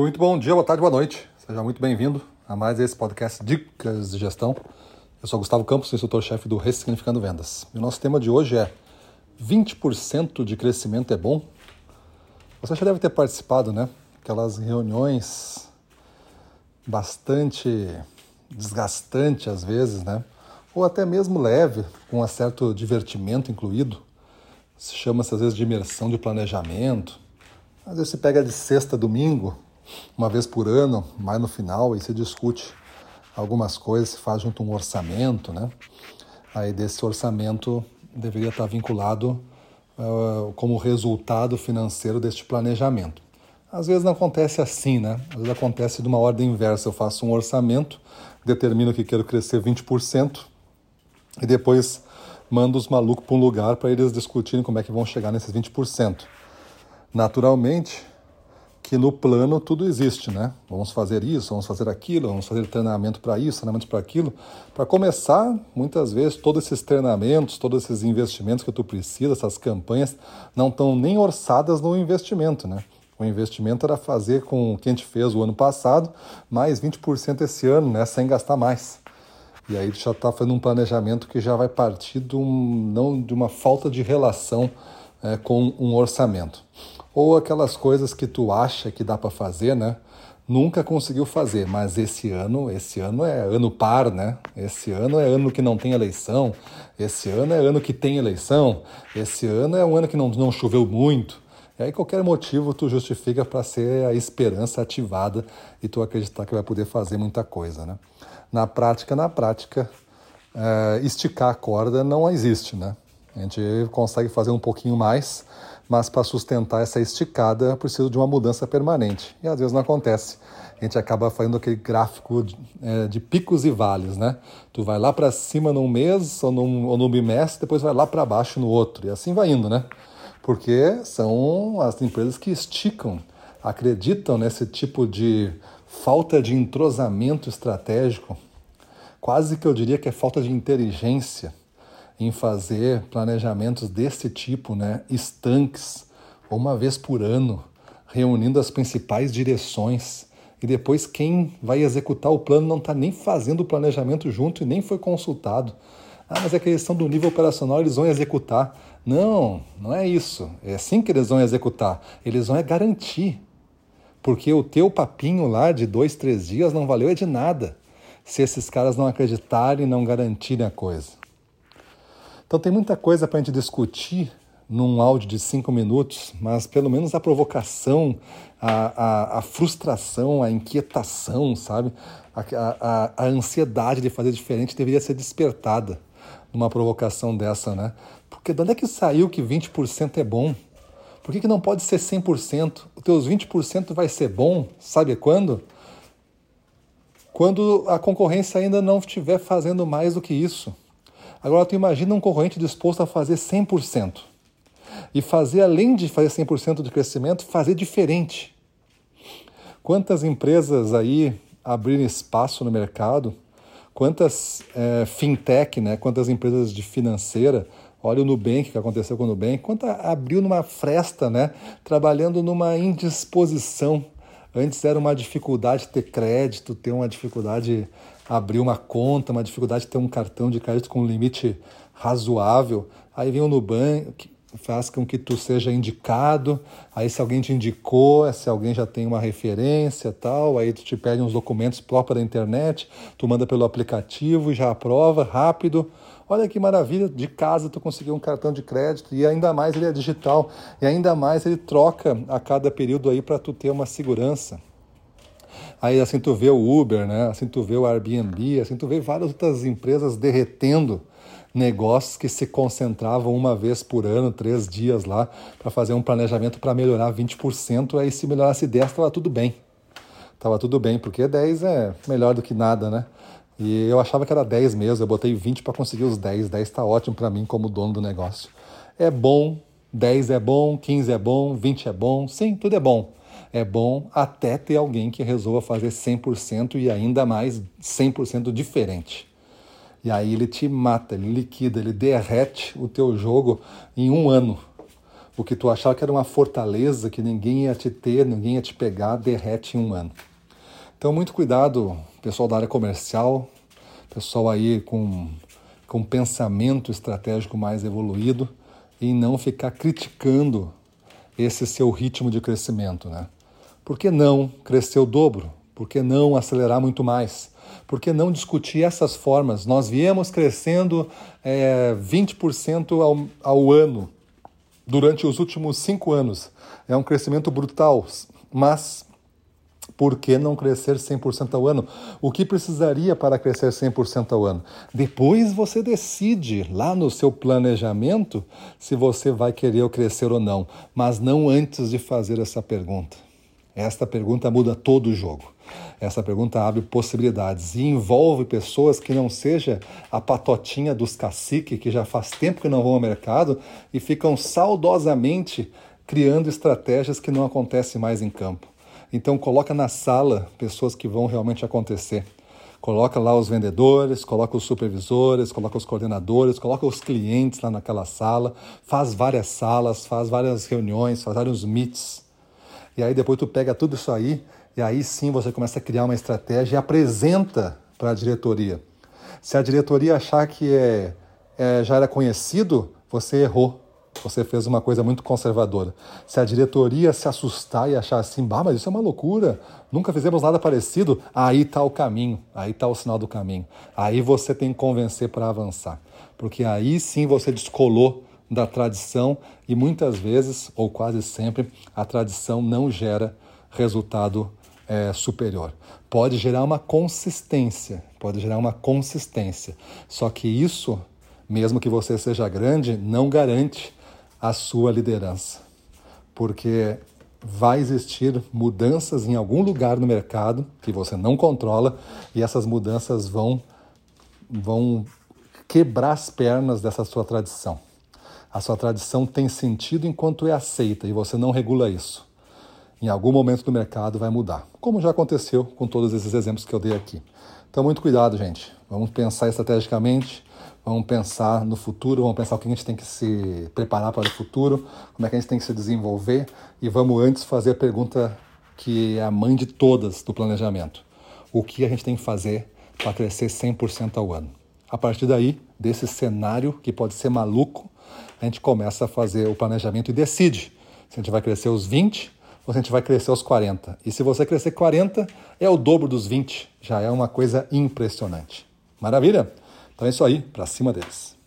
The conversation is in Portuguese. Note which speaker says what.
Speaker 1: Muito bom dia, boa tarde, boa noite. Seja muito bem-vindo a mais esse podcast Dicas de Gestão. Eu sou Gustavo Campos, instrutor-chefe do Ressignificando Vendas. E o nosso tema de hoje é 20% de crescimento é bom? Você já deve ter participado, né? Aquelas reuniões bastante desgastantes às vezes, né? Ou até mesmo leve, com um certo divertimento incluído. Se chama-se às vezes de imersão de planejamento às vezes você pega de sexta domingo, uma vez por ano, mais no final, e se discute algumas coisas, se faz junto um orçamento, né? Aí desse orçamento deveria estar vinculado uh, como resultado financeiro deste planejamento. Às vezes não acontece assim, né? Às vezes acontece de uma ordem inversa. Eu faço um orçamento, determino que quero crescer 20% e depois mando os malucos para um lugar para eles discutirem como é que vão chegar nesses 20%. Naturalmente que no plano tudo existe, né? Vamos fazer isso, vamos fazer aquilo, vamos fazer treinamento para isso, treinamento para aquilo. Para começar, muitas vezes todos esses treinamentos, todos esses investimentos que tu precisa, essas campanhas, não estão nem orçadas no investimento, né? O investimento era fazer com o que a gente fez o ano passado, mais 20% esse ano, né? Sem gastar mais. E aí já está fazendo um planejamento que já vai partir de, um, não, de uma falta de relação é, com um orçamento ou aquelas coisas que tu acha que dá para fazer, né? Nunca conseguiu fazer, mas esse ano, esse ano é ano par, né? Esse ano é ano que não tem eleição, esse ano é ano que tem eleição, esse ano é um ano que não, não choveu muito. E aí qualquer motivo tu justifica para ser a esperança ativada e tu acreditar que vai poder fazer muita coisa, né? Na prática, na prática, é, esticar a corda não existe, né? A gente consegue fazer um pouquinho mais, mas para sustentar essa esticada precisa de uma mudança permanente. E às vezes não acontece. A gente acaba fazendo aquele gráfico de, é, de picos e vales, né? Tu vai lá para cima num mês ou num, ou num bimestre, depois vai lá para baixo no outro. E assim vai indo, né? Porque são as empresas que esticam, acreditam nesse tipo de falta de entrosamento estratégico. Quase que eu diria que é falta de inteligência em fazer planejamentos desse tipo, né, estanques, uma vez por ano, reunindo as principais direções. E depois quem vai executar o plano não está nem fazendo o planejamento junto e nem foi consultado. Ah, mas é que eles são do nível operacional, eles vão executar. Não, não é isso. É assim que eles vão executar. Eles vão é garantir. Porque o teu papinho lá de dois, três dias não valeu é de nada se esses caras não acreditarem e não garantirem a coisa. Então tem muita coisa para a gente discutir num áudio de cinco minutos, mas pelo menos a provocação, a, a, a frustração, a inquietação, sabe? A, a, a, ansiedade de fazer diferente deveria ser despertada numa provocação dessa, né? Porque de onde é que saiu que 20% é bom? Por que, que não pode ser 100%? Os teus 20% vai ser bom, sabe quando? Quando a concorrência ainda não estiver fazendo mais do que isso. Agora tu imagina um concorrente disposto a fazer 100%. E fazer, além de fazer 100% de crescimento, fazer diferente. Quantas empresas aí abriram espaço no mercado? Quantas é, fintech, né? quantas empresas de financeira Olha o Nubank, que aconteceu com o Nubank, quanto abriu numa fresta, né? Trabalhando numa indisposição. Antes era uma dificuldade ter crédito, ter uma dificuldade abrir uma conta, uma dificuldade de ter um cartão de crédito com um limite razoável. Aí vem o Nubank, faz com que tu seja indicado. Aí se alguém te indicou, se alguém já tem uma referência tal, aí tu te pede uns documentos próprios da internet, tu manda pelo aplicativo e já aprova rápido. Olha que maravilha, de casa tu conseguiu um cartão de crédito e ainda mais ele é digital e ainda mais ele troca a cada período aí para tu ter uma segurança. Aí assim tu vê o Uber, né? assim tu vê o Airbnb, assim tu vê várias outras empresas derretendo negócios que se concentravam uma vez por ano, três dias lá, para fazer um planejamento para melhorar 20%. Aí se melhorasse 10, estava tudo bem. Estava tudo bem, porque 10 é melhor do que nada, né? E eu achava que era 10 mesmo, eu botei 20 para conseguir os 10. 10 está ótimo para mim como dono do negócio. É bom, 10 é bom, 15 é bom, 20 é bom, sim, tudo é bom é bom até ter alguém que resolva fazer 100% e ainda mais 100% diferente. E aí ele te mata, ele liquida, ele derrete o teu jogo em um ano. o que tu achava que era uma fortaleza que ninguém ia te ter, ninguém ia te pegar, derrete em um ano. Então, muito cuidado, pessoal da área comercial, pessoal aí com, com pensamento estratégico mais evoluído, em não ficar criticando esse seu ritmo de crescimento. Né? Por que não crescer o dobro? Por que não acelerar muito mais? Por que não discutir essas formas? Nós viemos crescendo é, 20% ao, ao ano durante os últimos cinco anos. É um crescimento brutal, mas por que não crescer 100% ao ano? O que precisaria para crescer 100% ao ano? Depois você decide lá no seu planejamento se você vai querer crescer ou não, mas não antes de fazer essa pergunta. Esta pergunta muda todo o jogo. Essa pergunta abre possibilidades e envolve pessoas que não seja a patotinha dos caciques que já faz tempo que não vão ao mercado e ficam saudosamente criando estratégias que não acontecem mais em campo. Então coloca na sala pessoas que vão realmente acontecer. Coloca lá os vendedores, coloca os supervisores, coloca os coordenadores, coloca os clientes lá naquela sala, faz várias salas, faz várias reuniões, faz vários meets. E aí depois tu pega tudo isso aí e aí sim você começa a criar uma estratégia e apresenta para a diretoria. Se a diretoria achar que é, é, já era conhecido, você errou. Você fez uma coisa muito conservadora. Se a diretoria se assustar e achar assim, bah, mas isso é uma loucura, nunca fizemos nada parecido, aí está o caminho, aí está o sinal do caminho. Aí você tem que convencer para avançar. Porque aí sim você descolou da tradição e muitas vezes, ou quase sempre, a tradição não gera resultado é, superior. Pode gerar uma consistência, pode gerar uma consistência. Só que isso, mesmo que você seja grande, não garante a sua liderança. Porque vai existir mudanças em algum lugar no mercado que você não controla e essas mudanças vão vão quebrar as pernas dessa sua tradição. A sua tradição tem sentido enquanto é aceita e você não regula isso em algum momento do mercado vai mudar, como já aconteceu com todos esses exemplos que eu dei aqui. Então, muito cuidado, gente. Vamos pensar estrategicamente, vamos pensar no futuro, vamos pensar o que a gente tem que se preparar para o futuro, como é que a gente tem que se desenvolver e vamos antes fazer a pergunta que é a mãe de todas do planejamento: o que a gente tem que fazer para crescer 100% ao ano? A partir daí, desse cenário que pode ser maluco, a gente começa a fazer o planejamento e decide se a gente vai crescer os 20 a gente vai crescer aos 40. E se você crescer 40, é o dobro dos 20. Já é uma coisa impressionante. Maravilha? Então é isso aí, para cima deles.